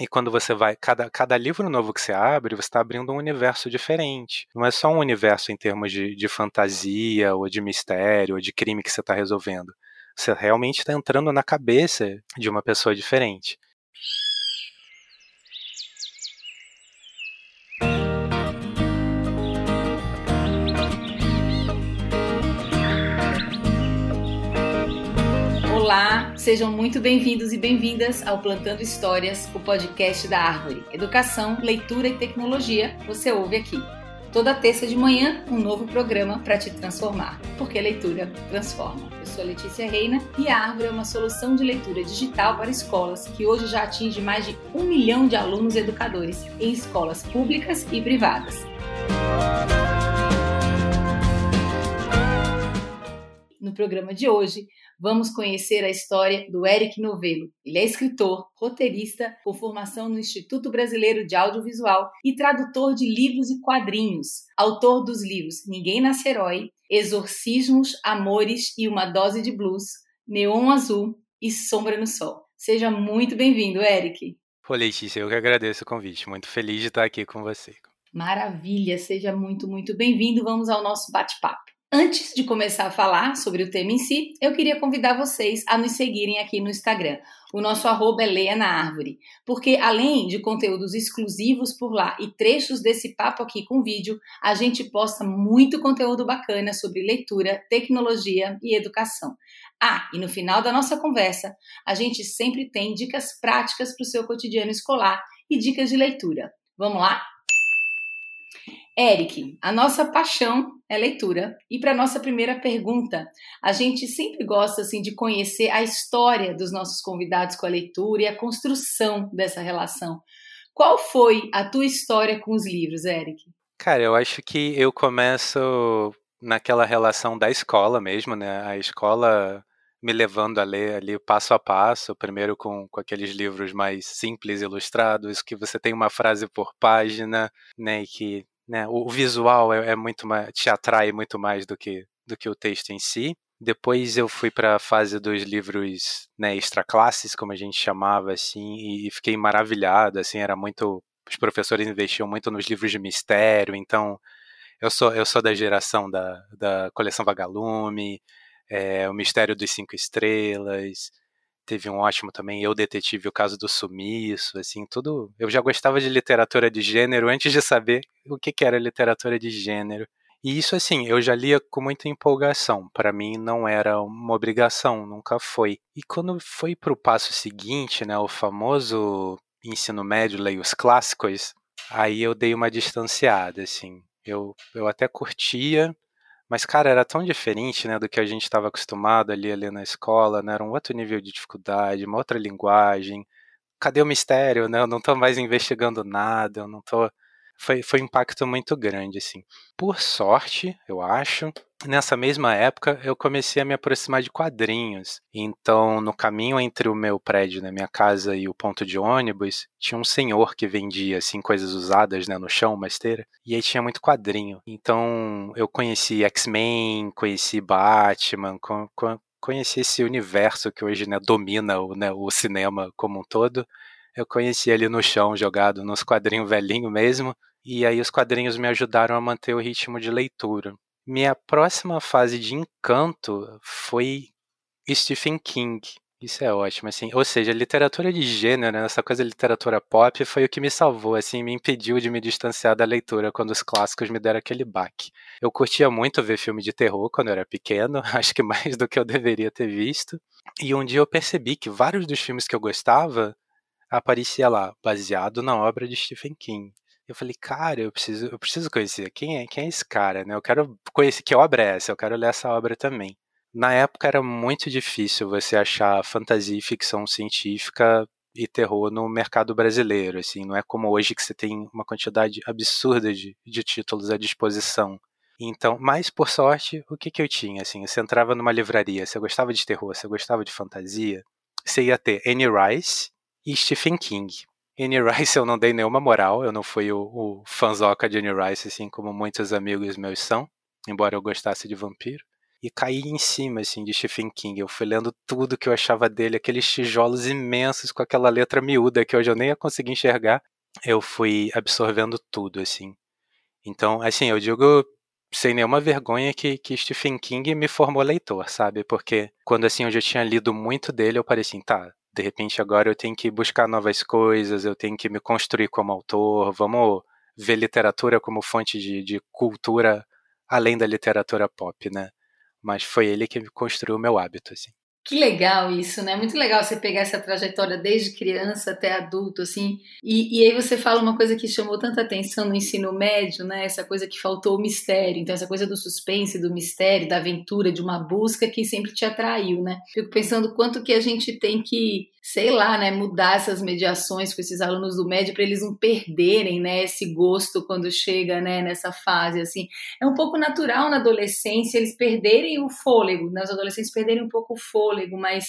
E quando você vai, cada, cada livro novo que você abre, você está abrindo um universo diferente. Não é só um universo em termos de, de fantasia, ou de mistério, ou de crime que você está resolvendo. Você realmente está entrando na cabeça de uma pessoa diferente. Sejam muito bem-vindos e bem-vindas ao Plantando Histórias, o podcast da Árvore. Educação, leitura e tecnologia, você ouve aqui. Toda terça de manhã, um novo programa para te transformar, porque leitura transforma. Eu sou a Letícia Reina e a Árvore é uma solução de leitura digital para escolas que hoje já atinge mais de um milhão de alunos educadores em escolas públicas e privadas. No programa de hoje, vamos conhecer a história do Eric Novello. Ele é escritor, roteirista, com formação no Instituto Brasileiro de Audiovisual e tradutor de livros e quadrinhos. Autor dos livros Ninguém Nasce Herói, Exorcismos, Amores e Uma Dose de Blues, Neon Azul e Sombra no Sol. Seja muito bem-vindo, Eric. Pô, Letícia, eu que agradeço o convite. Muito feliz de estar aqui com você. Maravilha, seja muito, muito bem-vindo. Vamos ao nosso bate-papo. Antes de começar a falar sobre o tema em si, eu queria convidar vocês a nos seguirem aqui no Instagram. O nosso arroba é Leia na Árvore, porque além de conteúdos exclusivos por lá e trechos desse papo aqui com vídeo, a gente posta muito conteúdo bacana sobre leitura, tecnologia e educação. Ah, e no final da nossa conversa, a gente sempre tem dicas práticas para o seu cotidiano escolar e dicas de leitura. Vamos lá? Eric, a nossa paixão é leitura. E para nossa primeira pergunta, a gente sempre gosta assim de conhecer a história dos nossos convidados com a leitura e a construção dessa relação. Qual foi a tua história com os livros, Eric? Cara, eu acho que eu começo naquela relação da escola mesmo, né? A escola me levando a ler ali passo a passo, primeiro com, com aqueles livros mais simples, ilustrados, que você tem uma frase por página, né, e que né? O, visual é, é, muito mais, te atrai muito mais do que, do que o texto em si. Depois eu fui para a fase dos livros né, extra classes, como a gente chamava, assim, e fiquei maravilhado, assim, era muito... Os professores investiam muito nos livros de mistério, então eu sou, eu sou da geração da, da coleção Vagalume, é, o Mistério dos Cinco Estrelas, teve um ótimo também, Eu Detetive, o caso do sumiço, assim, tudo. Eu já gostava de literatura de gênero antes de saber o que, que era literatura de gênero. E isso, assim, eu já lia com muita empolgação. Para mim, não era uma obrigação, nunca foi. E quando foi para o passo seguinte, né, o famoso ensino médio, leio os clássicos, aí eu dei uma distanciada, assim. Eu, eu até curtia, mas, cara, era tão diferente, né, do que a gente estava acostumado ali, ali na escola, né? Era um outro nível de dificuldade, uma outra linguagem. Cadê o mistério, né? Eu não estou mais investigando nada, eu não tô foi, foi um impacto muito grande, assim. Por sorte, eu acho, nessa mesma época eu comecei a me aproximar de quadrinhos. Então, no caminho entre o meu prédio, né, minha casa e o ponto de ônibus, tinha um senhor que vendia assim coisas usadas, né, no chão, uma esteira, e aí tinha muito quadrinho. Então, eu conheci X-Men, conheci Batman, com, com, conheci esse universo que hoje né, domina o, né, o cinema como um todo eu conheci ali no chão, jogado nos quadrinhos velhinho mesmo, e aí os quadrinhos me ajudaram a manter o ritmo de leitura. Minha próxima fase de encanto foi Stephen King. Isso é ótimo, assim. Ou seja, literatura de gênero, essa coisa de literatura pop, foi o que me salvou, assim, me impediu de me distanciar da leitura quando os clássicos me deram aquele baque. Eu curtia muito ver filme de terror quando eu era pequeno, acho que mais do que eu deveria ter visto. E um dia eu percebi que vários dos filmes que eu gostava aparecia lá, baseado na obra de Stephen King. Eu falei, cara, eu preciso, eu preciso conhecer quem é, quem é esse cara, né? Eu quero conhecer que obra é essa, eu quero ler essa obra também. Na época era muito difícil você achar fantasia e ficção científica e terror no mercado brasileiro, assim, não é como hoje que você tem uma quantidade absurda de, de títulos à disposição. Então, mas por sorte, o que que eu tinha, assim, você entrava numa livraria, você gostava de terror, você gostava de fantasia, você ia ter Annie Rice, e Stephen King. Anne Rice eu não dei nenhuma moral, eu não fui o, o fanzoca de Anne Rice, assim como muitos amigos meus são, embora eu gostasse de vampiro. e caí em cima, assim, de Stephen King. Eu fui lendo tudo que eu achava dele, aqueles tijolos imensos com aquela letra miúda que hoje eu nem ia conseguir enxergar. Eu fui absorvendo tudo, assim. Então, assim, eu digo sem nenhuma vergonha que, que Stephen King me formou leitor, sabe? Porque quando, assim, eu já tinha lido muito dele, eu parei assim, tá, de repente agora eu tenho que buscar novas coisas, eu tenho que me construir como autor, vamos ver literatura como fonte de, de cultura além da literatura pop, né? mas foi ele que construiu o meu hábito, assim. Que legal isso, né? Muito legal você pegar essa trajetória desde criança até adulto, assim. E, e aí você fala uma coisa que chamou tanta atenção no ensino médio, né? Essa coisa que faltou o mistério. Então, essa coisa do suspense, do mistério, da aventura, de uma busca que sempre te atraiu, né? Fico pensando quanto que a gente tem que sei lá, né, mudar essas mediações com esses alunos do médio para eles não perderem, né, esse gosto quando chega, né, nessa fase assim. É um pouco natural na adolescência eles perderem o fôlego, né, os adolescentes perderem um pouco o fôlego, mas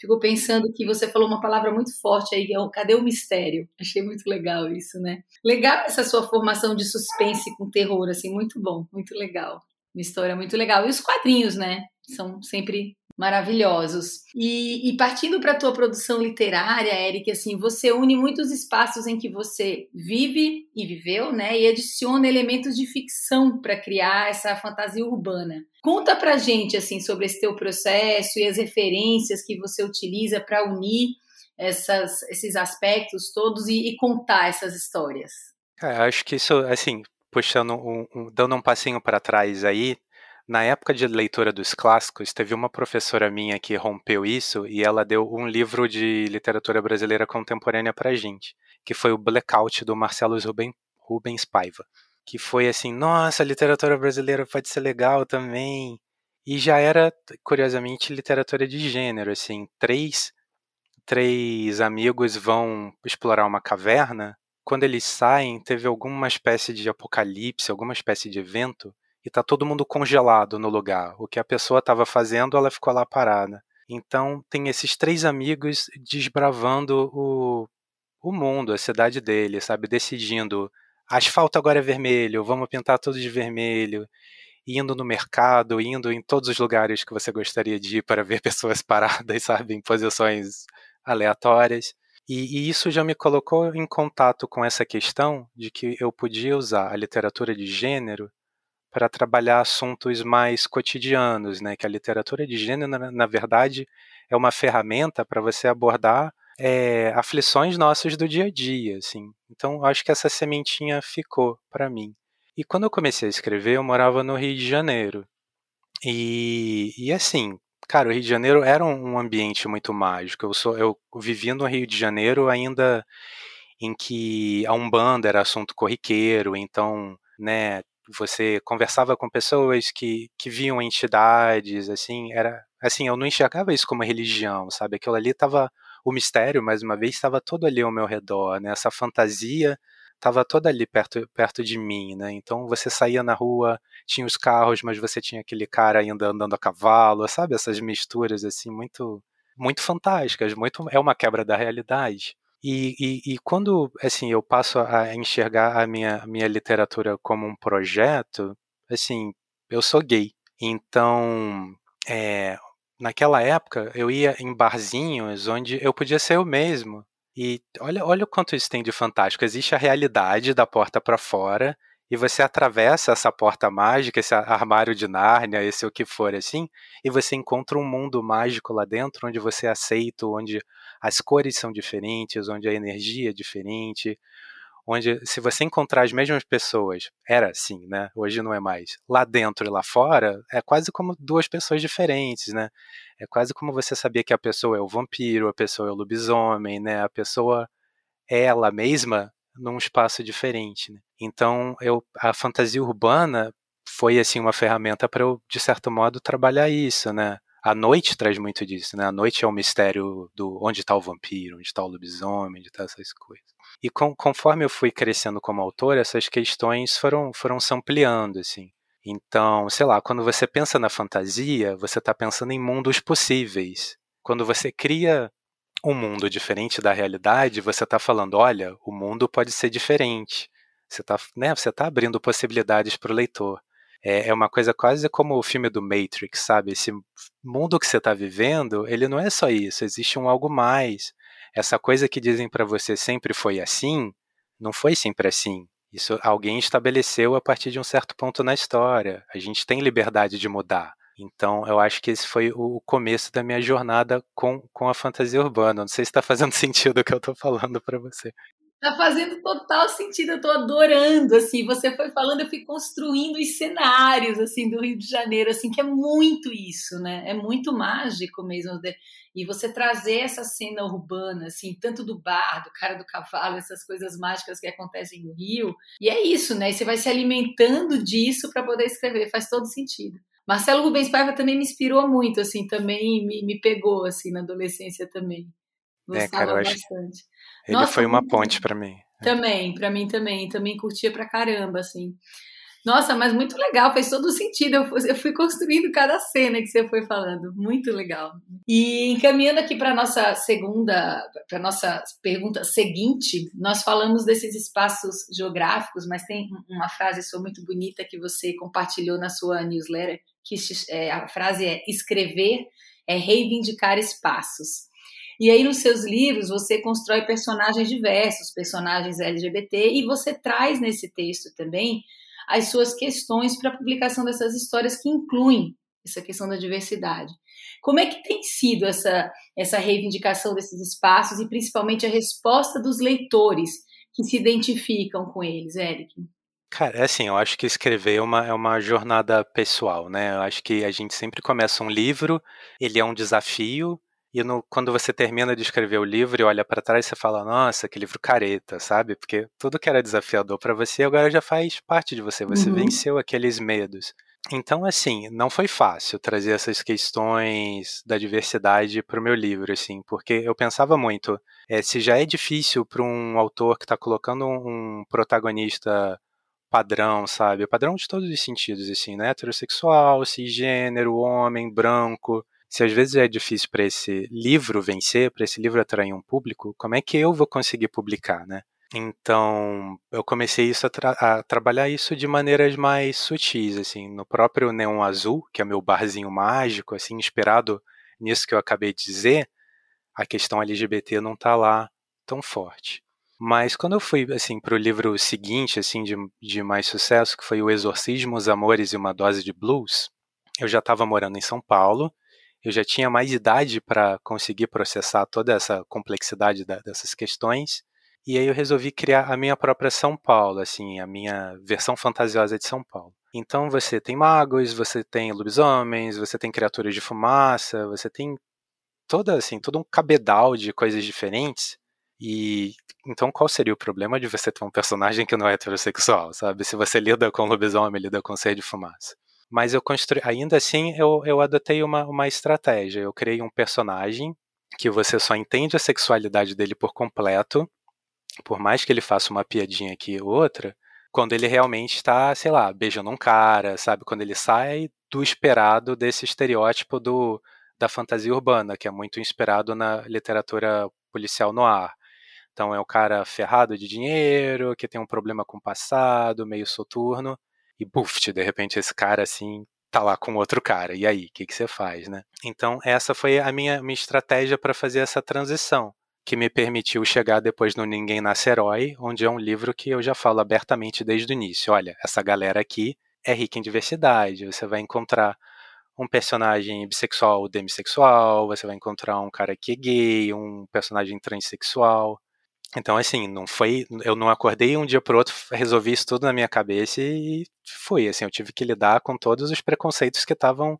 fico pensando que você falou uma palavra muito forte aí, é o cadê o mistério? Achei muito legal isso, né? Legal essa sua formação de suspense com terror, assim, muito bom, muito legal. Uma história muito legal. E os quadrinhos, né? São sempre maravilhosos. E, e partindo para a tua produção literária, Eric, assim, você une muitos espaços em que você vive e viveu, né? E adiciona elementos de ficção para criar essa fantasia urbana. Conta pra gente assim sobre esse teu processo e as referências que você utiliza para unir essas, esses aspectos todos e, e contar essas histórias. É, acho que isso, assim, puxando um, um, dando um passinho para trás aí, na época de leitura dos clássicos, teve uma professora minha que rompeu isso e ela deu um livro de literatura brasileira contemporânea para gente, que foi o Blackout do Marcelo Rubens Paiva, que foi assim, nossa, literatura brasileira pode ser legal também. E já era, curiosamente, literatura de gênero, assim, três três amigos vão explorar uma caverna. Quando eles saem, teve alguma espécie de apocalipse, alguma espécie de evento e tá todo mundo congelado no lugar. O que a pessoa estava fazendo, ela ficou lá parada. Então tem esses três amigos desbravando o, o mundo, a cidade dele, sabe? Decidindo, asfalto agora é vermelho, vamos pintar tudo de vermelho. Indo no mercado, indo em todos os lugares que você gostaria de ir para ver pessoas paradas, sabe? Em posições aleatórias. E, e, isso já me colocou em contato com essa questão de que eu podia usar a literatura de gênero para trabalhar assuntos mais cotidianos, né? Que a literatura de gênero, na, na verdade, é uma ferramenta para você abordar é, aflições nossas do dia a dia, assim. Então, acho que essa sementinha ficou para mim. E quando eu comecei a escrever, eu morava no Rio de Janeiro. E, e assim, cara, o Rio de Janeiro era um ambiente muito mágico. Eu sou, eu vivi no Rio de Janeiro ainda em que a umbanda era assunto corriqueiro, então, né, você conversava com pessoas que, que viam entidades, assim, era assim, eu não enxergava isso como religião, sabe? Aquilo ali estava o mistério, mais uma vez, estava todo ali ao meu redor, né? Essa fantasia estava toda ali perto, perto de mim, né? Então você saía na rua, tinha os carros, mas você tinha aquele cara ainda andando a cavalo, sabe? Essas misturas assim muito muito fantásticas, muito é uma quebra da realidade. E, e, e, quando assim eu passo a enxergar a minha, minha literatura como um projeto, assim, eu sou gay. Então, é, naquela época, eu ia em barzinhos onde eu podia ser eu mesmo. E olha, olha o quanto isso tem de fantástico. Existe a realidade da porta para fora, e você atravessa essa porta mágica, esse armário de Nárnia, esse o que for assim, e você encontra um mundo mágico lá dentro, onde você é aceito, onde as cores são diferentes, onde a energia é diferente, onde se você encontrar as mesmas pessoas, era assim, né? Hoje não é mais. Lá dentro e lá fora, é quase como duas pessoas diferentes, né? É quase como você sabia que a pessoa é o vampiro, a pessoa é o lobisomem, né? A pessoa é ela mesma num espaço diferente. Né? Então, eu, a fantasia urbana foi assim uma ferramenta para eu, de certo modo, trabalhar isso, né? A noite traz muito disso, né? A noite é o mistério do onde está o vampiro, onde está o lobisomem, onde está essas coisas. E com, conforme eu fui crescendo como autor, essas questões foram foram se ampliando, assim. Então, sei lá, quando você pensa na fantasia, você está pensando em mundos possíveis. Quando você cria um mundo diferente da realidade, você está falando, olha, o mundo pode ser diferente. Você está né, você tá abrindo possibilidades para o leitor. É, é uma coisa quase como o filme do Matrix, sabe? Esse mundo que você está vivendo, ele não é só isso, existe um algo mais. Essa coisa que dizem para você sempre foi assim, não foi sempre assim. Isso alguém estabeleceu a partir de um certo ponto na história. A gente tem liberdade de mudar. Então, eu acho que esse foi o começo da minha jornada com, com a fantasia urbana. Não sei se está fazendo sentido o que eu estou falando para você. Tá fazendo total sentido, eu tô adorando, assim, você foi falando, eu fui construindo os cenários, assim, do Rio de Janeiro, assim, que é muito isso, né, é muito mágico mesmo, e você trazer essa cena urbana, assim, tanto do bar, do cara do cavalo, essas coisas mágicas que acontecem no Rio, e é isso, né, e você vai se alimentando disso para poder escrever, faz todo sentido. Marcelo Rubens Paiva também me inspirou muito, assim, também me, me pegou, assim, na adolescência também. Gostava é, cara, bastante. Ele Nossa, foi uma ponte para mim. Também, para mim também. Também curtia pra caramba, assim. Nossa, mas muito legal, fez todo sentido. Eu fui, eu fui construindo cada cena que você foi falando. Muito legal. E encaminhando aqui para nossa segunda, para nossa pergunta seguinte, nós falamos desses espaços geográficos, mas tem uma frase sua muito bonita que você compartilhou na sua newsletter, que é, a frase é escrever é reivindicar espaços. E aí, nos seus livros, você constrói personagens diversos, personagens LGBT, e você traz nesse texto também as suas questões para a publicação dessas histórias que incluem essa questão da diversidade. Como é que tem sido essa, essa reivindicação desses espaços e principalmente a resposta dos leitores que se identificam com eles, Eric? Cara, é assim, eu acho que escrever é uma, é uma jornada pessoal, né? Eu acho que a gente sempre começa um livro, ele é um desafio, e no, quando você termina de escrever o livro e olha para trás, você fala: Nossa, que livro careta, sabe? Porque tudo que era desafiador para você agora já faz parte de você. Você uhum. venceu aqueles medos. Então, assim, não foi fácil trazer essas questões da diversidade para o meu livro, assim, porque eu pensava muito: é, se já é difícil para um autor que está colocando um, um protagonista padrão, sabe? Padrão de todos os sentidos, assim, né? Heterossexual, cisgênero, homem, branco se às vezes é difícil para esse livro vencer, para esse livro atrair um público, como é que eu vou conseguir publicar, né? Então, eu comecei isso a, tra a, trabalhar isso de maneiras mais sutis, assim, no próprio Neon Azul, que é meu barzinho mágico, assim, inspirado nisso que eu acabei de dizer, a questão LGBT não está lá tão forte. Mas quando eu fui, assim, para o livro seguinte, assim, de, de mais sucesso, que foi O Exorcismo, os Amores e uma Dose de Blues, eu já estava morando em São Paulo, eu já tinha mais idade para conseguir processar toda essa complexidade da, dessas questões. E aí eu resolvi criar a minha própria São Paulo, assim, a minha versão fantasiosa de São Paulo. Então você tem magos, você tem lobisomens, você tem criaturas de fumaça, você tem toda assim, todo um cabedal de coisas diferentes. E então qual seria o problema de você ter um personagem que não é heterossexual, sabe? Se você lida com lobisomem, lida com ser de fumaça. Mas eu construí, ainda assim, eu, eu adotei uma, uma estratégia. Eu criei um personagem que você só entende a sexualidade dele por completo, por mais que ele faça uma piadinha aqui ou outra, quando ele realmente está, sei lá, beijando um cara, sabe? Quando ele sai do esperado desse estereótipo do, da fantasia urbana, que é muito inspirado na literatura policial no ar. Então é o cara ferrado de dinheiro, que tem um problema com o passado, meio soturno e buf, de repente esse cara assim tá lá com outro cara. E aí, o que, que você faz, né? Então, essa foi a minha, minha estratégia para fazer essa transição, que me permitiu chegar depois no Ninguém Nasce Herói, onde é um livro que eu já falo abertamente desde o início. Olha, essa galera aqui é rica em diversidade, você vai encontrar um personagem bissexual ou demissexual, você vai encontrar um cara que é gay, um personagem transexual, então, assim, não foi. Eu não acordei um dia pro outro, resolvi isso tudo na minha cabeça e fui. Assim, eu tive que lidar com todos os preconceitos que estavam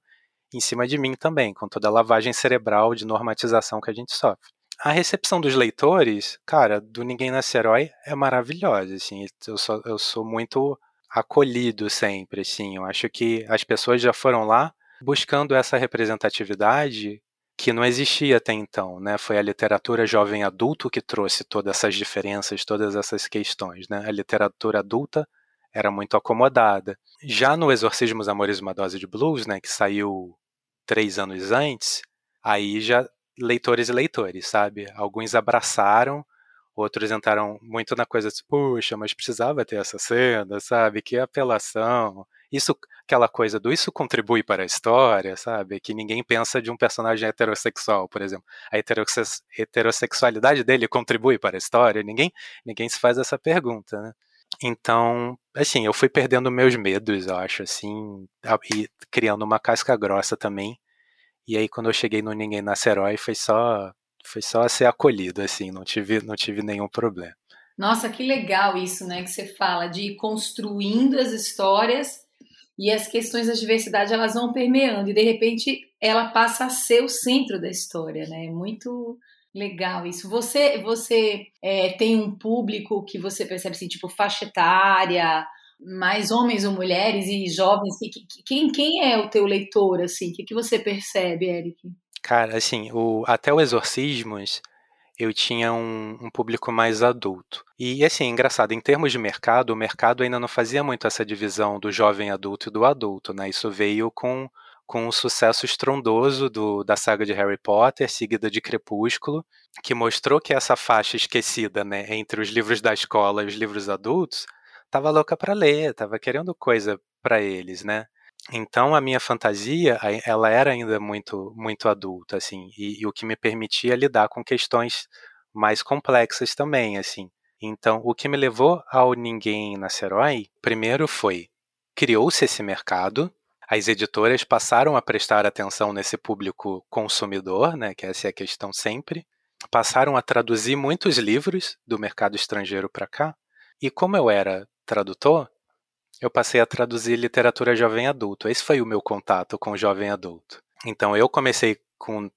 em cima de mim também, com toda a lavagem cerebral de normatização que a gente sofre. A recepção dos leitores, cara, do Ninguém Nasce Herói é maravilhosa, assim, eu sou, eu sou muito acolhido sempre, assim, eu acho que as pessoas já foram lá buscando essa representatividade que não existia até então, né? Foi a literatura jovem adulto que trouxe todas essas diferenças, todas essas questões, né? A literatura adulta era muito acomodada. Já no Exorcismo dos Amores uma Dose de Blues, né, que saiu três anos antes, aí já leitores e leitores, sabe? Alguns abraçaram, outros entraram muito na coisa de, puxa, mas precisava ter essa cena, sabe? Que apelação. Isso, aquela coisa do isso contribui para a história, sabe? Que ninguém pensa de um personagem heterossexual, por exemplo. A heterossexualidade dele contribui para a história? Ninguém, ninguém se faz essa pergunta, né? Então, assim, eu fui perdendo meus medos, eu acho, assim, e criando uma casca grossa também. E aí, quando eu cheguei no Ninguém Nasce Herói, foi só, foi só ser acolhido, assim, não tive, não tive nenhum problema. Nossa, que legal isso, né, que você fala, de ir construindo as histórias e as questões da diversidade, elas vão permeando, e de repente ela passa a ser o centro da história, né, muito Legal isso. Você, você é, tem um público que você percebe assim, tipo faixa etária, mais homens ou mulheres e jovens? Quem, quem é o teu leitor assim? O que, que você percebe, Eric? Cara, assim, o, até o Exorcismos eu tinha um, um, público mais adulto. E assim, engraçado, em termos de mercado, o mercado ainda não fazia muito essa divisão do jovem adulto e do adulto, né? Isso veio com com o sucesso estrondoso do, da saga de Harry Potter, seguida de Crepúsculo, que mostrou que essa faixa esquecida, né, entre os livros da escola e os livros adultos, estava louca para ler, estava querendo coisa para eles, né? Então a minha fantasia, ela era ainda muito muito adulta, assim, e, e o que me permitia lidar com questões mais complexas também, assim. Então, o que me levou ao Ninguém Nasce Herói, primeiro foi criou-se esse mercado, as editoras passaram a prestar atenção nesse público consumidor, né, que essa é a questão sempre, passaram a traduzir muitos livros do mercado estrangeiro para cá, e como eu era tradutor, eu passei a traduzir literatura jovem adulto. Esse foi o meu contato com o jovem adulto. Então eu comecei com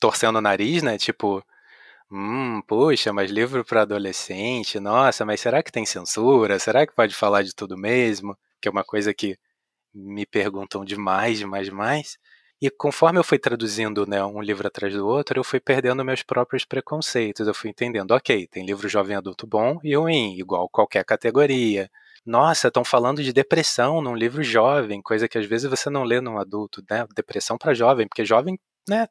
torcendo o nariz, né, tipo, hum, puxa, mas livro para adolescente, nossa, mas será que tem censura? Será que pode falar de tudo mesmo? Que é uma coisa que me perguntam demais, demais, demais. E conforme eu fui traduzindo né, um livro atrás do outro, eu fui perdendo meus próprios preconceitos. Eu fui entendendo, ok, tem livro jovem adulto bom e ruim, igual qualquer categoria. Nossa, estão falando de depressão num livro jovem, coisa que às vezes você não lê num adulto, né? Depressão para jovem, porque jovem, né,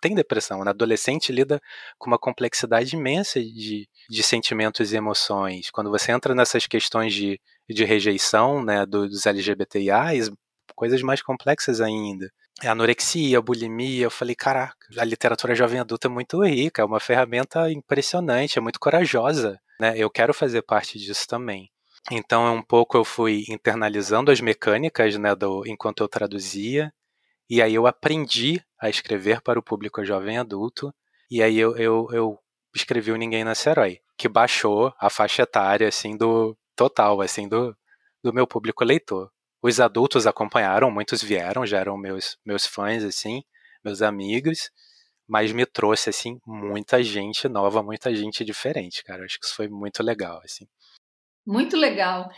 tem depressão. Né? Adolescente lida com uma complexidade imensa de, de sentimentos e emoções. Quando você entra nessas questões de de rejeição né, dos LGBTIs, coisas mais complexas ainda. É anorexia, bulimia, eu falei, caraca, a literatura jovem adulta é muito rica, é uma ferramenta impressionante, é muito corajosa, né? Eu quero fazer parte disso também. Então, é um pouco eu fui internalizando as mecânicas, né, do, enquanto eu traduzia, e aí eu aprendi a escrever para o público jovem adulto, e aí eu, eu, eu escrevi o Ninguém Nasce Herói, que baixou a faixa etária, assim, do, total, assim, do, do meu público leitor. Os adultos acompanharam, muitos vieram, já eram meus, meus fãs, assim, meus amigos, mas me trouxe, assim, muita gente nova, muita gente diferente, cara. Acho que isso foi muito legal, assim. Muito legal.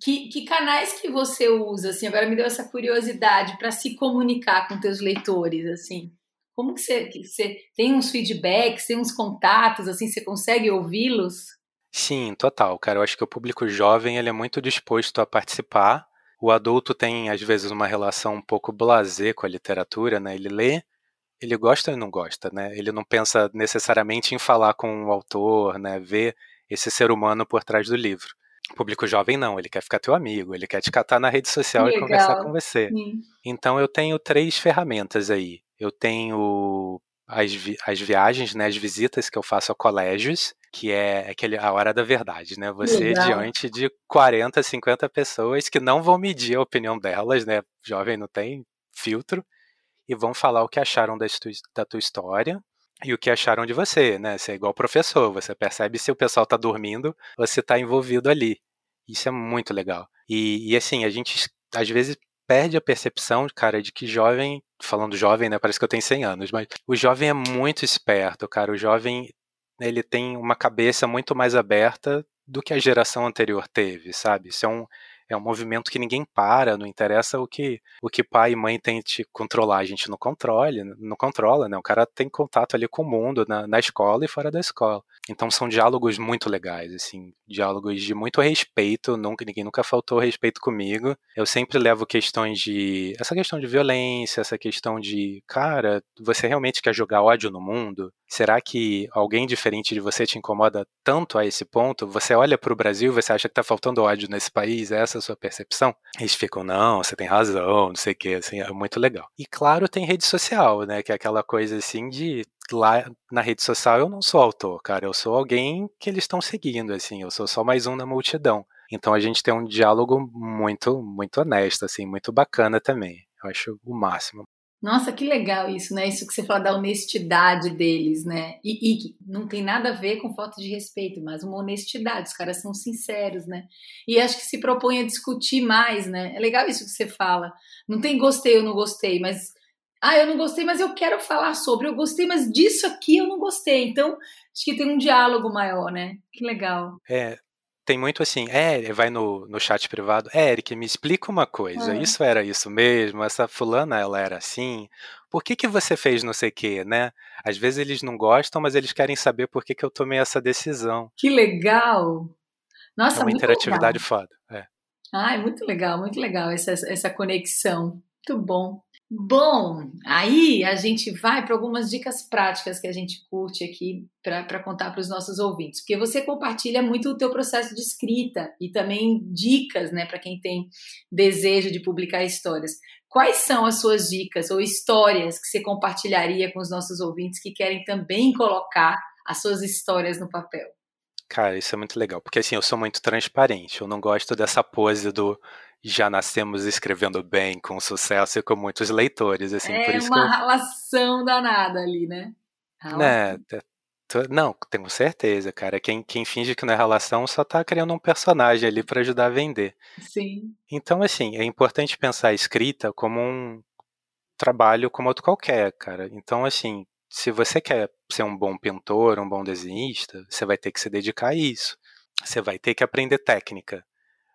Que, que canais que você usa, assim, agora me deu essa curiosidade para se comunicar com teus leitores, assim? Como que você, que você tem uns feedbacks, tem uns contatos, assim, você consegue ouvi-los? Sim, total, cara. Eu acho que o público jovem ele é muito disposto a participar. O adulto tem, às vezes, uma relação um pouco blasé com a literatura, né? Ele lê, ele gosta e não gosta, né? Ele não pensa necessariamente em falar com o autor, né? Ver esse ser humano por trás do livro. O público jovem não, ele quer ficar teu amigo, ele quer te catar na rede social Legal. e conversar com você. Sim. Então eu tenho três ferramentas aí. Eu tenho as, vi as viagens, né, as visitas que eu faço a colégios, que é aquele, a hora da verdade, né? Você Legal. diante de 40, 50 pessoas que não vão medir a opinião delas, né? Jovem não tem filtro, e vão falar o que acharam da, da tua história e o que acharam de você, né? Você é igual professor, você percebe se o pessoal tá dormindo ou se tá envolvido ali. Isso é muito legal. E, e assim, a gente às vezes perde a percepção, cara, de que jovem, falando jovem, né, parece que eu tenho 100 anos, mas o jovem é muito esperto, cara, o jovem ele tem uma cabeça muito mais aberta do que a geração anterior teve, sabe? Isso é um, é um movimento que ninguém para, não interessa o que o que pai e mãe tente controlar, a gente não controle, não controla, né? O cara tem contato ali com o mundo na, na escola e fora da escola. Então são diálogos muito legais, assim, diálogos de muito respeito, nunca ninguém nunca faltou respeito comigo. Eu sempre levo questões de essa questão de violência, essa questão de, cara, você realmente quer jogar ódio no mundo? Será que alguém diferente de você te incomoda tanto a esse ponto? Você olha para o Brasil, você acha que está faltando ódio nesse país? É sua percepção? Eles ficam, não, você tem razão, não sei o que, assim, é muito legal. E claro, tem rede social, né, que é aquela coisa assim de lá na rede social eu não sou autor, cara, eu sou alguém que eles estão seguindo, assim, eu sou só mais um na multidão. Então a gente tem um diálogo muito, muito honesto, assim, muito bacana também. Eu acho o máximo. Nossa, que legal isso, né? Isso que você fala da honestidade deles, né? E, e, não tem nada a ver com falta de respeito, mas uma honestidade. Os caras são sinceros, né? E acho que se propõe a discutir mais, né? É legal isso que você fala. Não tem gostei ou não gostei, mas. Ah, eu não gostei, mas eu quero falar sobre. Eu gostei, mas disso aqui eu não gostei. Então, acho que tem um diálogo maior, né? Que legal. É, tem muito assim, é, vai no, no chat privado, é, Eric, me explica uma coisa, é. isso era isso mesmo, essa fulana, ela era assim, por que que você fez não sei o quê, né? Às vezes eles não gostam, mas eles querem saber por que que eu tomei essa decisão. Que legal! Nossa, é uma interatividade legal. foda, é. Ah, é muito legal, muito legal essa, essa conexão, muito bom. Bom, aí a gente vai para algumas dicas práticas que a gente curte aqui para contar para os nossos ouvintes, porque você compartilha muito o teu processo de escrita e também dicas, né, para quem tem desejo de publicar histórias. Quais são as suas dicas ou histórias que você compartilharia com os nossos ouvintes que querem também colocar as suas histórias no papel? Cara, isso é muito legal, porque assim, eu sou muito transparente, eu não gosto dessa pose do já nascemos escrevendo bem, com sucesso e com muitos leitores, assim, é por isso uma que eu... relação danada ali, né? Né, não, tenho certeza, cara. Quem, quem finge que não é relação só tá criando um personagem ali para ajudar a vender. Sim. Então, assim, é importante pensar a escrita como um trabalho como outro qualquer, cara. Então, assim, se você quer ser um bom pintor, um bom desenhista, você vai ter que se dedicar a isso. Você vai ter que aprender técnica.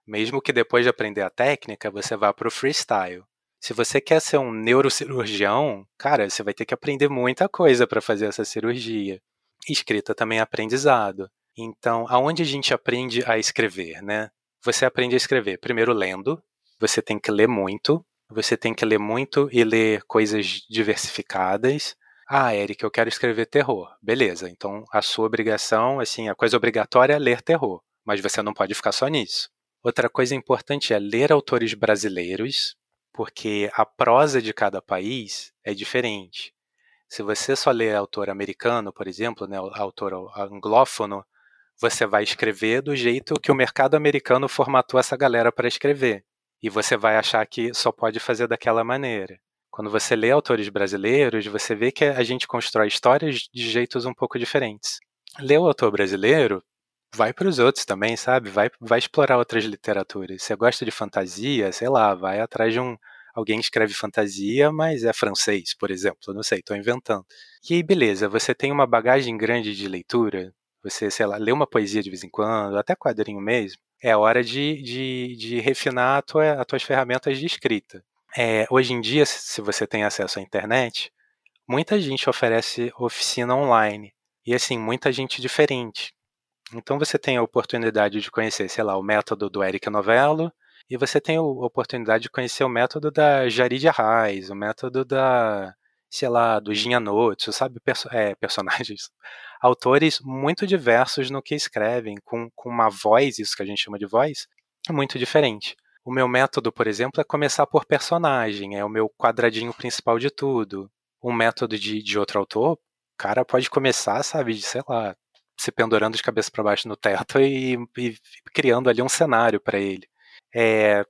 Mesmo que depois de aprender a técnica, você vá para o freestyle. Se você quer ser um neurocirurgião, cara, você vai ter que aprender muita coisa para fazer essa cirurgia. Escrita também é aprendizado. Então, aonde a gente aprende a escrever, né? Você aprende a escrever primeiro lendo, você tem que ler muito, você tem que ler muito e ler coisas diversificadas. Ah, Eric, eu quero escrever terror. Beleza, então a sua obrigação, assim, a coisa obrigatória é ler terror, mas você não pode ficar só nisso. Outra coisa importante é ler autores brasileiros, porque a prosa de cada país é diferente. Se você só lê autor americano, por exemplo, né, autor anglófono, você vai escrever do jeito que o mercado americano formatou essa galera para escrever. E você vai achar que só pode fazer daquela maneira. Quando você lê autores brasileiros, você vê que a gente constrói histórias de jeitos um pouco diferentes. Ler o autor brasileiro vai para os outros também, sabe? Vai, vai explorar outras literaturas. Você gosta de fantasia, sei lá, vai atrás de um alguém escreve fantasia, mas é francês, por exemplo, não sei, estou inventando. E aí, beleza, você tem uma bagagem grande de leitura, você, sei lá, lê uma poesia de vez em quando, até quadrinho mesmo, é hora de, de, de refinar tua, as tuas ferramentas de escrita. É, hoje em dia, se você tem acesso à internet, muita gente oferece oficina online. E assim, muita gente diferente. Então você tem a oportunidade de conhecer, sei lá, o método do Eric Novello, e você tem a oportunidade de conhecer o método da Jarid Arraes, o método da, sei lá, do Ginhanotsu, sabe, perso é, personagens, autores muito diversos no que escrevem, com, com uma voz, isso que a gente chama de voz, muito diferente. O meu método, por exemplo, é começar por personagem, é o meu quadradinho principal de tudo. Um método de, de outro autor, o cara pode começar, sabe, de, sei lá, se pendurando de cabeça para baixo no teto e, e criando ali um cenário para ele. É,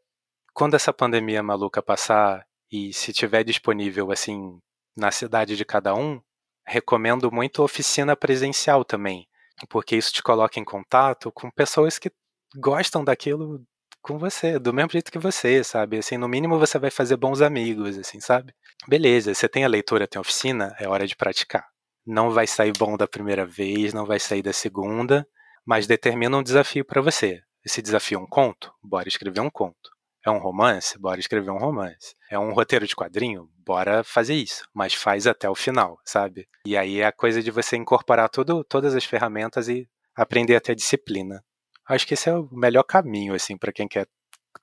quando essa pandemia maluca passar e se tiver disponível assim na cidade de cada um, recomendo muito oficina presencial também, porque isso te coloca em contato com pessoas que gostam daquilo com você, do mesmo jeito que você, sabe? Assim, no mínimo você vai fazer bons amigos, assim, sabe? Beleza, você tem a leitura, tem a oficina, é hora de praticar não vai sair bom da primeira vez, não vai sair da segunda, mas determina um desafio para você. Esse desafio é um conto? Bora escrever um conto. É um romance? Bora escrever um romance. É um roteiro de quadrinho? Bora fazer isso. Mas faz até o final, sabe? E aí é a coisa de você incorporar tudo, todas as ferramentas e aprender a ter disciplina. Acho que esse é o melhor caminho, assim, para quem quer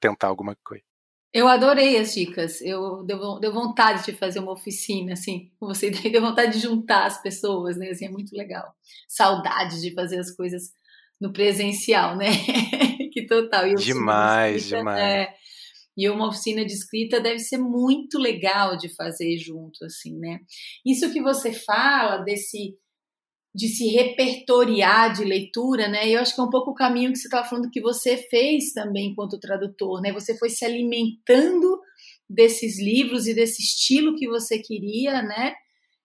tentar alguma coisa. Eu adorei as dicas. Eu deu, deu vontade de fazer uma oficina, assim, com você. Deu vontade de juntar as pessoas, né? Assim, é muito legal. Saudade de fazer as coisas no presencial, né? que total. E demais, escrita, demais. É, e uma oficina de escrita deve ser muito legal de fazer junto, assim, né? Isso que você fala desse de se repertoriar de leitura, né? Eu acho que é um pouco o caminho que você estava falando que você fez também enquanto tradutor, né? Você foi se alimentando desses livros e desse estilo que você queria, né?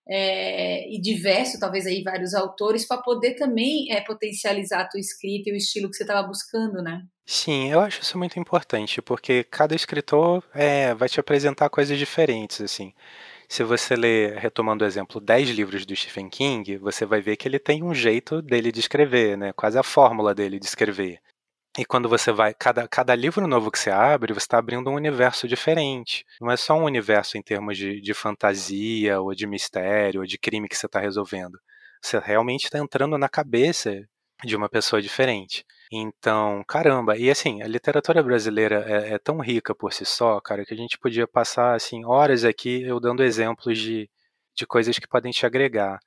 É, e diverso, talvez aí vários autores, para poder também é, potencializar a tua escrita e o estilo que você estava buscando, né? Sim, eu acho isso muito importante, porque cada escritor é, vai te apresentar coisas diferentes, assim. Se você ler, retomando o exemplo, 10 livros do Stephen King, você vai ver que ele tem um jeito dele de escrever, né? Quase a fórmula dele de escrever. E quando você vai, cada, cada livro novo que você abre, você está abrindo um universo diferente. Não é só um universo em termos de, de fantasia, ou de mistério, ou de crime que você está resolvendo. Você realmente está entrando na cabeça de uma pessoa diferente. Então, caramba, e assim, a literatura brasileira é, é, tão rica por si só, cara, que a gente podia passar assim horas aqui eu dando exemplos de, de coisas que podem te agregar.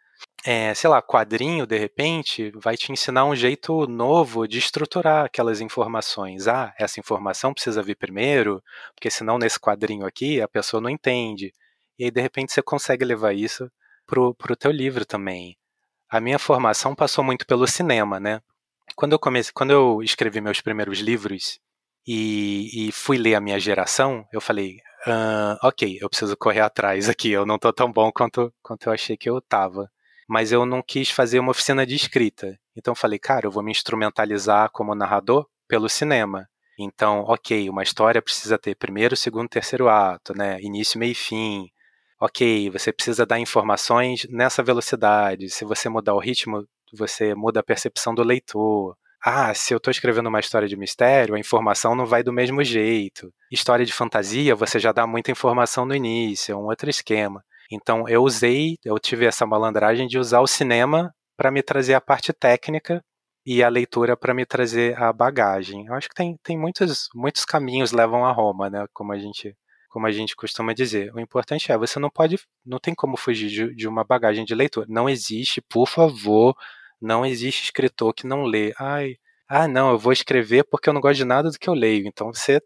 É, sei lá, quadrinho, de repente, vai te ensinar um jeito novo de estruturar aquelas informações. Ah, essa informação precisa vir primeiro, porque senão nesse quadrinho aqui a pessoa não entende. E aí, de repente, você consegue levar isso pro, pro teu livro também. A minha formação passou muito pelo cinema, né? Quando eu comecei, quando eu escrevi meus primeiros livros e, e fui ler a minha geração, eu falei, uh, ok, eu preciso correr atrás aqui, eu não tô tão bom quanto, quanto eu achei que eu tava. Mas eu não quis fazer uma oficina de escrita. Então eu falei, cara, eu vou me instrumentalizar como narrador pelo cinema. Então, ok, uma história precisa ter primeiro, segundo, terceiro ato, né? Início, meio e fim. Ok, você precisa dar informações nessa velocidade. Se você mudar o ritmo você muda a percepção do leitor. Ah, se eu estou escrevendo uma história de mistério, a informação não vai do mesmo jeito. História de fantasia, você já dá muita informação no início, é um outro esquema. Então eu usei, eu tive essa malandragem de usar o cinema para me trazer a parte técnica e a leitura para me trazer a bagagem. Eu acho que tem, tem muitos, muitos caminhos levam a Roma, né? Como a gente como a gente costuma dizer. O importante é, você não pode, não tem como fugir de, de uma bagagem de leitura. Não existe, por favor, não existe escritor que não lê. Ai, ah, não, eu vou escrever porque eu não gosto de nada do que eu leio. Então você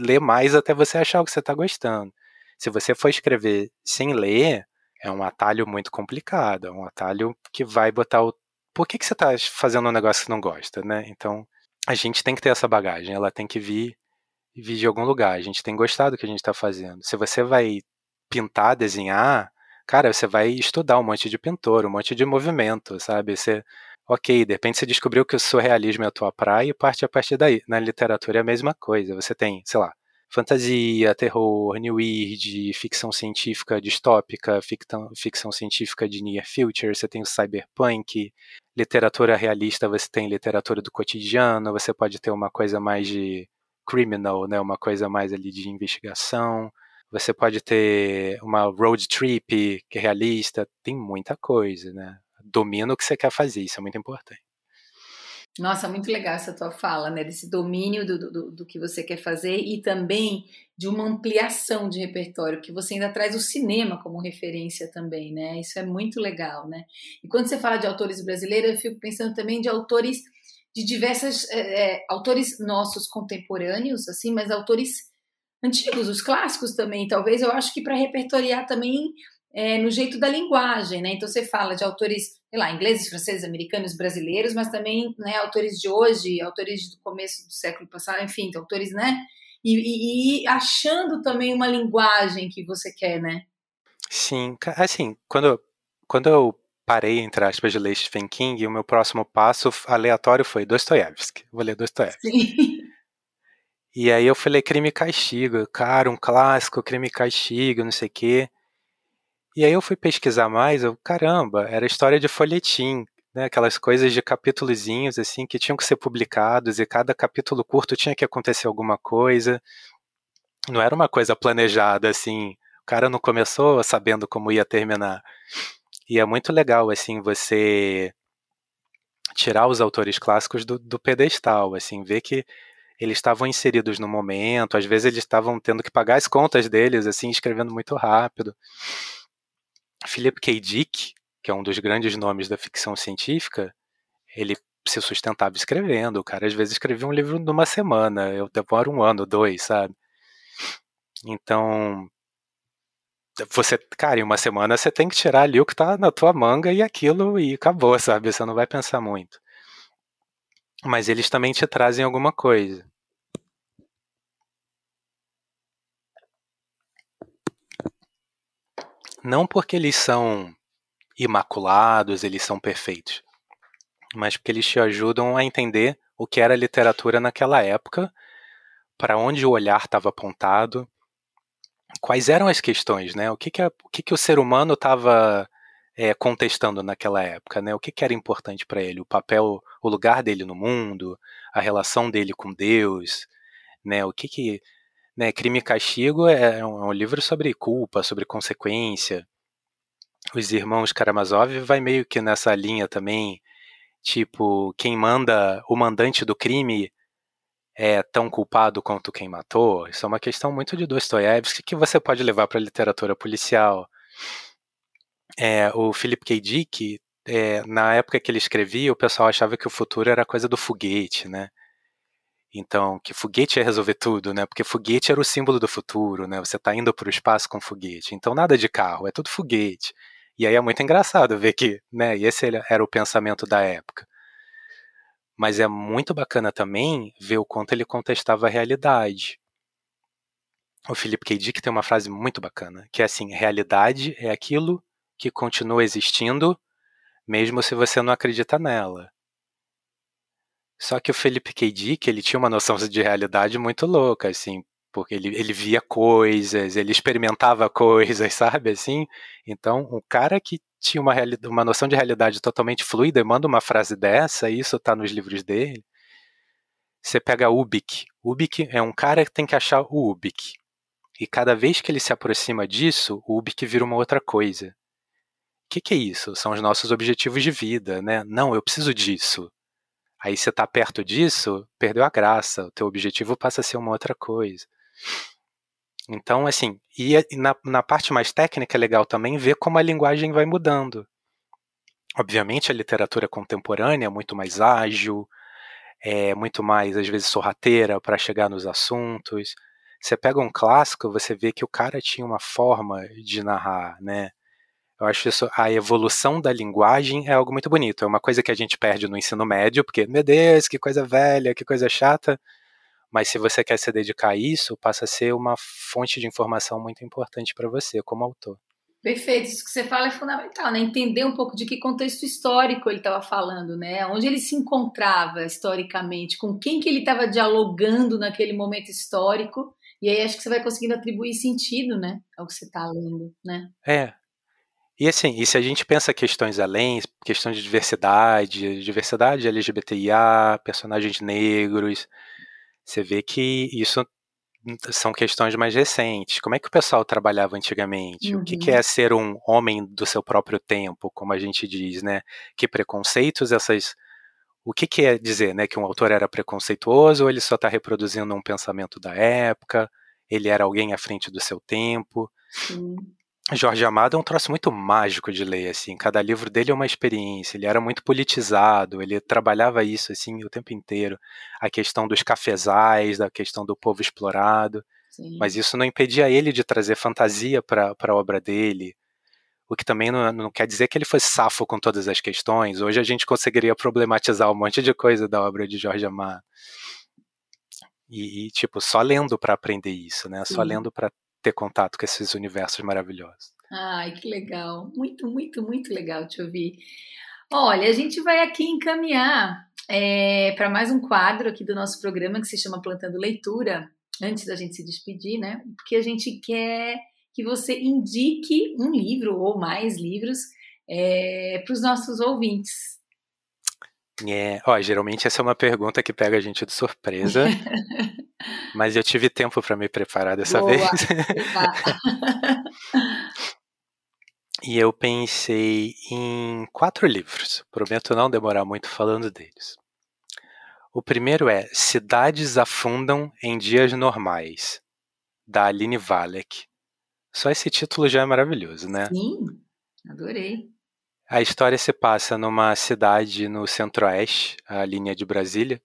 lê mais até você achar o que você está gostando. Se você for escrever sem ler, é um atalho muito complicado. É um atalho que vai botar o. Por que, que você está fazendo um negócio que não gosta, né? Então a gente tem que ter essa bagagem. Ela tem que vir, vir de algum lugar. A gente tem gostado do que a gente está fazendo. Se você vai pintar, desenhar, cara, você vai estudar um monte de pintor, um monte de movimento, sabe? Você, ok, de repente você descobriu que o surrealismo é a tua praia e parte a partir daí. Na literatura é a mesma coisa. Você tem, sei lá, fantasia, terror, new weird, ficção científica distópica, ficção, ficção científica de near future, você tem o cyberpunk, literatura realista, você tem literatura do cotidiano, você pode ter uma coisa mais de criminal, né, uma coisa mais ali de investigação. Você pode ter uma road trip que é realista, tem muita coisa, né? Domina o que você quer fazer, isso é muito importante. Nossa, muito legal essa tua fala, né? Desse domínio do, do, do, que você quer fazer e também de uma ampliação de repertório, que você ainda traz o cinema como referência também, né? Isso é muito legal, né? E quando você fala de autores brasileiros, eu fico pensando também de autores de diversas é, autores nossos contemporâneos, assim, mas autores antigos, os clássicos também. Talvez eu acho que para repertoriar também é, no jeito da linguagem, né? Então você fala de autores, sei lá, ingleses, franceses, americanos, brasileiros, mas também né, autores de hoje, autores do começo do século passado, enfim, então, autores, né? E, e, e, achando também uma linguagem que você quer, né? Sim, assim, quando, quando eu parei, entre aspas, de ler Stephen King, o meu próximo passo aleatório foi Dostoiévski. Vou ler Dostoiévski. Sim. E aí eu falei crime e castigo, cara, um clássico, crime e castigo, não sei o quê. E aí eu fui pesquisar mais, eu, caramba, era história de folhetim, né, aquelas coisas de capítulozinhos assim que tinham que ser publicados e cada capítulo curto tinha que acontecer alguma coisa. Não era uma coisa planejada assim. O cara não começou sabendo como ia terminar. E é muito legal assim você tirar os autores clássicos do, do pedestal, assim, ver que eles estavam inseridos no momento, às vezes eles estavam tendo que pagar as contas deles, assim, escrevendo muito rápido. Philip K. Dick, que é um dos grandes nomes da ficção científica, ele se sustentava escrevendo. O cara às vezes escrevia um livro numa semana, eu demoro um ano, dois, sabe? Então, você, cara, em uma semana você tem que tirar ali o que tá na tua manga e aquilo e acabou, sabe? Você não vai pensar muito. Mas eles também te trazem alguma coisa. Não porque eles são imaculados, eles são perfeitos, mas porque eles te ajudam a entender o que era literatura naquela época, para onde o olhar estava apontado, quais eram as questões, né? O que, que, a, o, que, que o ser humano estava é, contestando naquela época, né? O que, que era importante para ele, o papel, o lugar dele no mundo, a relação dele com Deus, né? O que que, né? Crime e Castigo é, é um, é um livro sobre culpa, sobre consequência. Os irmãos Karamazov vai meio que nessa linha também, tipo quem manda, o mandante do crime é tão culpado quanto quem matou? Isso é uma questão muito de Dostoiévski que você pode levar para a literatura policial. É, o Philip K. Dick, é, na época que ele escrevia, o pessoal achava que o futuro era coisa do foguete, né? Então, que foguete ia resolver tudo, né? Porque foguete era o símbolo do futuro, né? Você está indo para o espaço com foguete. Então, nada de carro, é tudo foguete. E aí é muito engraçado ver que, né? E esse era o pensamento da época. Mas é muito bacana também ver o quanto ele contestava a realidade. O Philip K. Dick tem uma frase muito bacana, que é assim: realidade é aquilo que continua existindo, mesmo se você não acredita nela. Só que o Philip K. Dick, ele tinha uma noção de realidade muito louca, assim, porque ele, ele via coisas, ele experimentava coisas, sabe, assim? Então, um cara que tinha uma, uma noção de realidade totalmente fluida e manda uma frase dessa, e isso está nos livros dele. Você pega Ubik. Ubik é um cara que tem que achar o Ubik. E cada vez que ele se aproxima disso, o Ubik vira uma outra coisa. O que, que é isso? São os nossos objetivos de vida, né? Não, eu preciso disso. Aí você está perto disso, perdeu a graça. O teu objetivo passa a ser uma outra coisa. Então, assim, e na, na parte mais técnica é legal também ver como a linguagem vai mudando. Obviamente, a literatura contemporânea é muito mais ágil, é muito mais, às vezes, sorrateira para chegar nos assuntos. Você pega um clássico, você vê que o cara tinha uma forma de narrar, né? Eu acho isso, a evolução da linguagem é algo muito bonito. É uma coisa que a gente perde no ensino médio, porque, meu Deus, que coisa velha, que coisa chata mas se você quer se dedicar a isso, passa a ser uma fonte de informação muito importante para você como autor. Perfeito, isso que você fala é fundamental, né? Entender um pouco de que contexto histórico ele estava falando, né? Onde ele se encontrava historicamente, com quem que ele estava dialogando naquele momento histórico, e aí acho que você vai conseguindo atribuir sentido, né, ao que você está lendo, né? É. E assim, e se a gente pensa questões além, questões de diversidade, diversidade LGBTIA, personagens negros, você vê que isso são questões mais recentes. Como é que o pessoal trabalhava antigamente? Uhum. O que, que, é uhum. ser um homem do seu próprio tempo, como a gente diz, né? Que preconceitos essas. O que, que é dizer, né? Que um autor era preconceituoso ou ele só está reproduzindo um pensamento da época? Ele era alguém à frente do seu tempo? Sim. Jorge Amado é um troço muito mágico de ler, assim. Cada livro dele é uma experiência. Ele era muito politizado, ele trabalhava isso, assim, o tempo inteiro. A questão dos cafezais, da questão do povo explorado. Sim. Mas isso não impedia ele de trazer fantasia para a obra dele. O que também não, não, quer dizer que ele fosse safo com todas as questões. Hoje a gente conseguiria problematizar um monte de coisa da obra de Jorge Amado. E, e tipo, só lendo para aprender isso, né? Sim. Só lendo para ter contato com esses universos maravilhosos. Ai, que legal. Muito, muito, muito legal te ouvir. Olha, a gente vai aqui encaminhar é, para mais um quadro aqui do nosso programa que se chama Plantando Leitura, antes da gente se despedir, né? Porque a gente quer que você indique um livro ou mais livros é, para os nossos ouvintes. É, ó, geralmente essa é uma pergunta que pega a gente de surpresa. mas eu tive tempo para me preparar dessa Boa. vez. e eu pensei em quatro livros. Prometo não demorar muito falando deles. O primeiro é Cidades Afundam em Dias Normais, da Aline Valek. Só esse título já é maravilhoso, né? Sim, adorei. A história se passa numa cidade no centro-oeste, a linha de Brasília,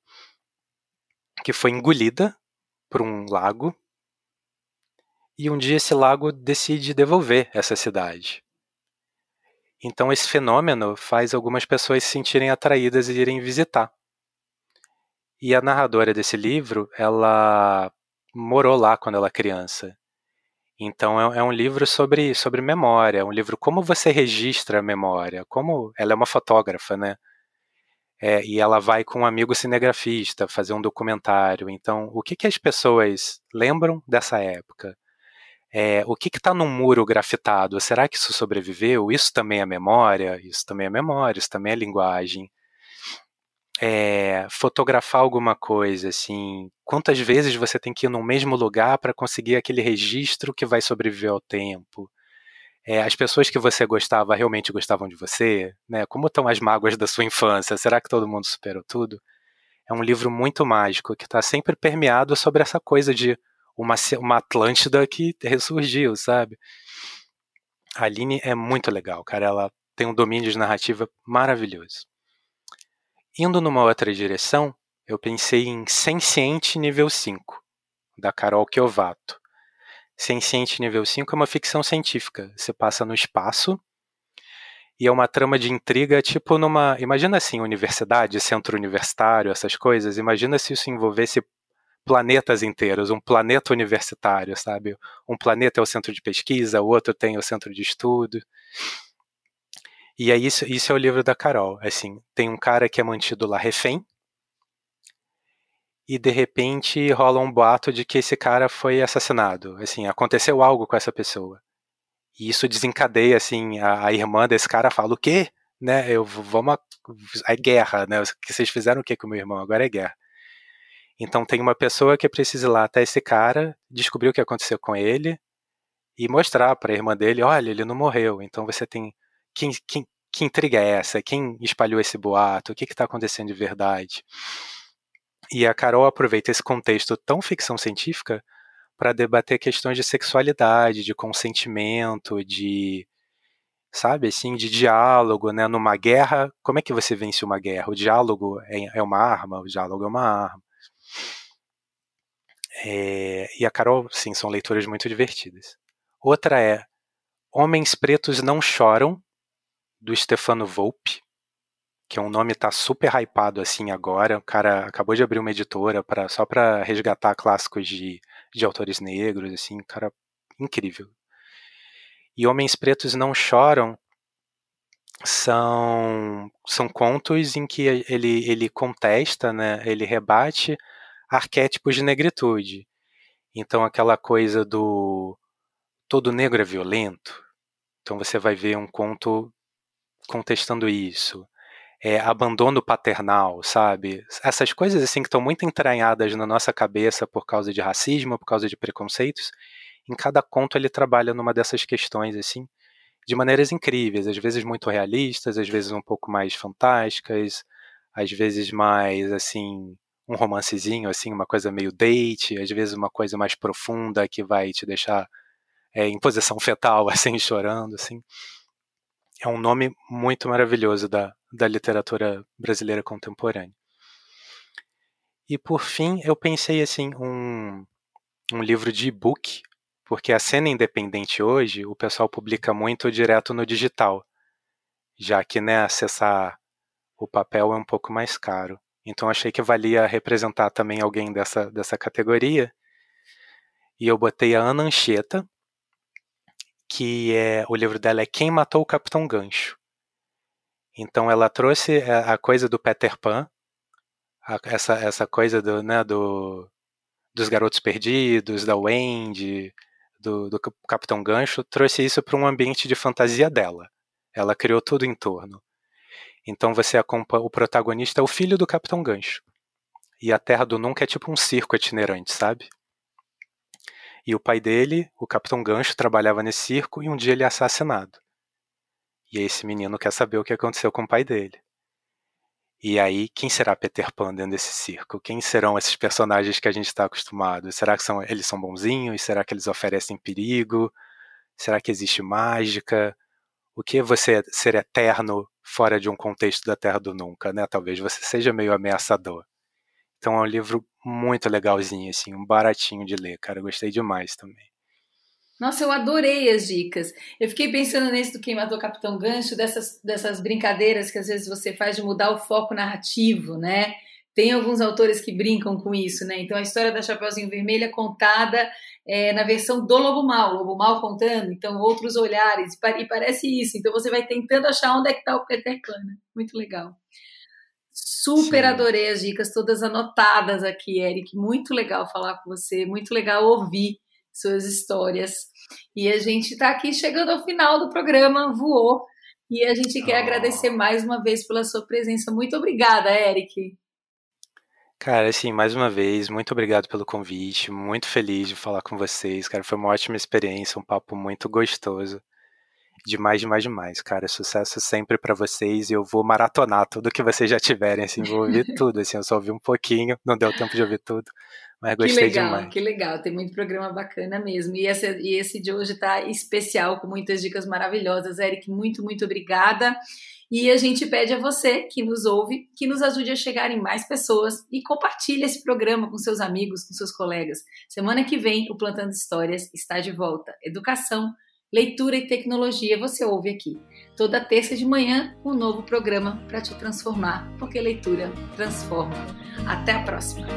que foi engolida por um lago. E um dia esse lago decide devolver essa cidade. Então esse fenômeno faz algumas pessoas se sentirem atraídas e irem visitar. E a narradora desse livro, ela morou lá quando ela criança. Então é, é, um livro sobre, sobre memória, é um livro como você registra a memória, como ela é uma fotógrafa, né? É, e ela vai com um amigo cinegrafista fazer um documentário. Então, o que, que as pessoas lembram dessa época? É, o que está no muro grafitado? Será que isso sobreviveu? Isso também é memória? Isso também é memória, isso também é linguagem. É, fotografar alguma coisa, assim, quantas vezes você tem que ir no mesmo lugar para conseguir aquele registro que vai sobreviver ao tempo? É, as pessoas que você gostava realmente gostavam de você? Né? Como estão as mágoas da sua infância? Será que todo mundo superou tudo? É um livro muito mágico que está sempre permeado sobre essa coisa de uma, uma Atlântida que ressurgiu, sabe? A Aline é muito legal, cara. Ela tem um domínio de narrativa maravilhoso. Indo numa outra direção, eu pensei em Senciente nível 5, da Carol Chiovato. Senciente nível 5 é uma ficção científica. Você passa no espaço e é uma trama de intriga, tipo numa. Imagina assim, universidade, centro universitário, essas coisas. Imagina se isso envolvesse planetas inteiros, um planeta universitário, sabe? Um planeta é o centro de pesquisa, o outro tem o centro de estudo. E aí isso, isso é o livro da Carol. Assim, tem um cara que é mantido lá refém, e de repente rola um boato de que esse cara foi assassinado. Assim, aconteceu algo com essa pessoa. E isso desencadeia, assim, a, a irmã desse cara fala, o quê? Né, eu, vamos, a, é guerra, né, que vocês fizeram o que com o meu irmão? Agora é guerra. Então tem uma pessoa que precisa ir lá até esse cara, descobrir o que aconteceu com ele e mostrar para a irmã dele, olha, ele não morreu. Então você tem quem, quem, que intriga é essa? Quem espalhou esse boato? O que está acontecendo de verdade? E a Carol aproveita esse contexto tão ficção científica para debater questões de sexualidade, de consentimento, de sabe assim, de diálogo, né? Numa guerra, como é que você vence uma guerra? O diálogo é, é uma arma, o diálogo é uma arma. É, e a Carol, sim, são leituras muito divertidas. Outra é Homens Pretos Não Choram, do Stefano Volpe, que é um nome tá super hypado assim agora. O cara acabou de abrir uma editora para só para resgatar clássicos de, de autores negros, assim, cara incrível. E Homens Pretos Não Choram são são contos em que ele ele contesta, né, ele rebate arquétipos de negritude. Então, aquela coisa do todo negro é violento. Então, você vai ver um conto contestando isso. É, abandono paternal, sabe? Essas coisas assim que estão muito entranhadas na nossa cabeça por causa de racismo, por causa de preconceitos. Em cada conto ele trabalha numa dessas questões assim, de maneiras incríveis, às vezes muito realistas, às vezes um pouco mais fantásticas, às vezes mais assim um romancezinho, assim, uma coisa meio date, às vezes uma coisa mais profunda que vai te deixar é, em posição fetal, assim, chorando, assim. É um nome muito maravilhoso da, da literatura brasileira contemporânea. E por fim, eu pensei assim, um, um livro de e-book, porque a cena independente hoje, o pessoal publica muito direto no digital, já que né, acessar o papel é um pouco mais caro. Então achei que valia representar também alguém dessa, dessa categoria. E eu botei a Ana Anchieta, que é o livro dela é Quem Matou o Capitão Gancho. Então ela trouxe é, a coisa do Peter Pan, a, essa, essa coisa do, né, do, dos garotos perdidos, da Wendy, do, do Capitão Gancho, trouxe isso para um ambiente de fantasia dela. Ela criou tudo em torno. Então você acompanha o protagonista é o filho do Capitão Gancho. E a Terra do Nunca é tipo um circo itinerante, sabe? E o pai dele, o Capitão Gancho, trabalhava nesse circo e um dia ele é assassinado. E esse menino quer saber o que aconteceu com o pai dele. E aí, quem será Peter Pan dentro desse circo? Quem serão esses personagens que a gente está acostumado? Será que são, eles são bonzinhos? Será que eles oferecem perigo? Será que existe mágica? o que é você ser eterno fora de um contexto da Terra do Nunca, né? Talvez você seja meio ameaçador. Então é um livro muito legalzinho, assim, um baratinho de ler, cara. Eu gostei demais também. Nossa, eu adorei as dicas. Eu fiquei pensando nesse do Queimador Capitão Gancho, dessas, dessas brincadeiras que às vezes você faz de mudar o foco narrativo, né? Tem alguns autores que brincam com isso, né? Então a história da Chapeuzinho Vermelho é contada é, na versão do Lobo Mal, Lobo Mal contando, então outros olhares, e parece isso. Então você vai tentando achar onde é que está o Peter Pan. Né? Muito legal. Super Sim. adorei as dicas, todas anotadas aqui, Eric. Muito legal falar com você, muito legal ouvir suas histórias. E a gente está aqui chegando ao final do programa, voou. E a gente quer oh. agradecer mais uma vez pela sua presença. Muito obrigada, Eric. Cara, assim, mais uma vez, muito obrigado pelo convite, muito feliz de falar com vocês, cara, foi uma ótima experiência, um papo muito gostoso. Demais, demais, demais, cara. Sucesso sempre para vocês e eu vou maratonar tudo que vocês já tiverem, assim, vou ouvir tudo, assim, eu só ouvi um pouquinho, não deu tempo de ouvir tudo, mas gostei que legal, demais. Que legal, tem muito programa bacana mesmo. E esse, e esse de hoje tá especial, com muitas dicas maravilhosas. Eric, muito, muito obrigada. E a gente pede a você que nos ouve que nos ajude a chegar em mais pessoas e compartilhe esse programa com seus amigos, com seus colegas. Semana que vem, o Plantando Histórias está de volta. Educação, leitura e tecnologia você ouve aqui. Toda terça de manhã, um novo programa para te transformar, porque leitura transforma. Até a próxima!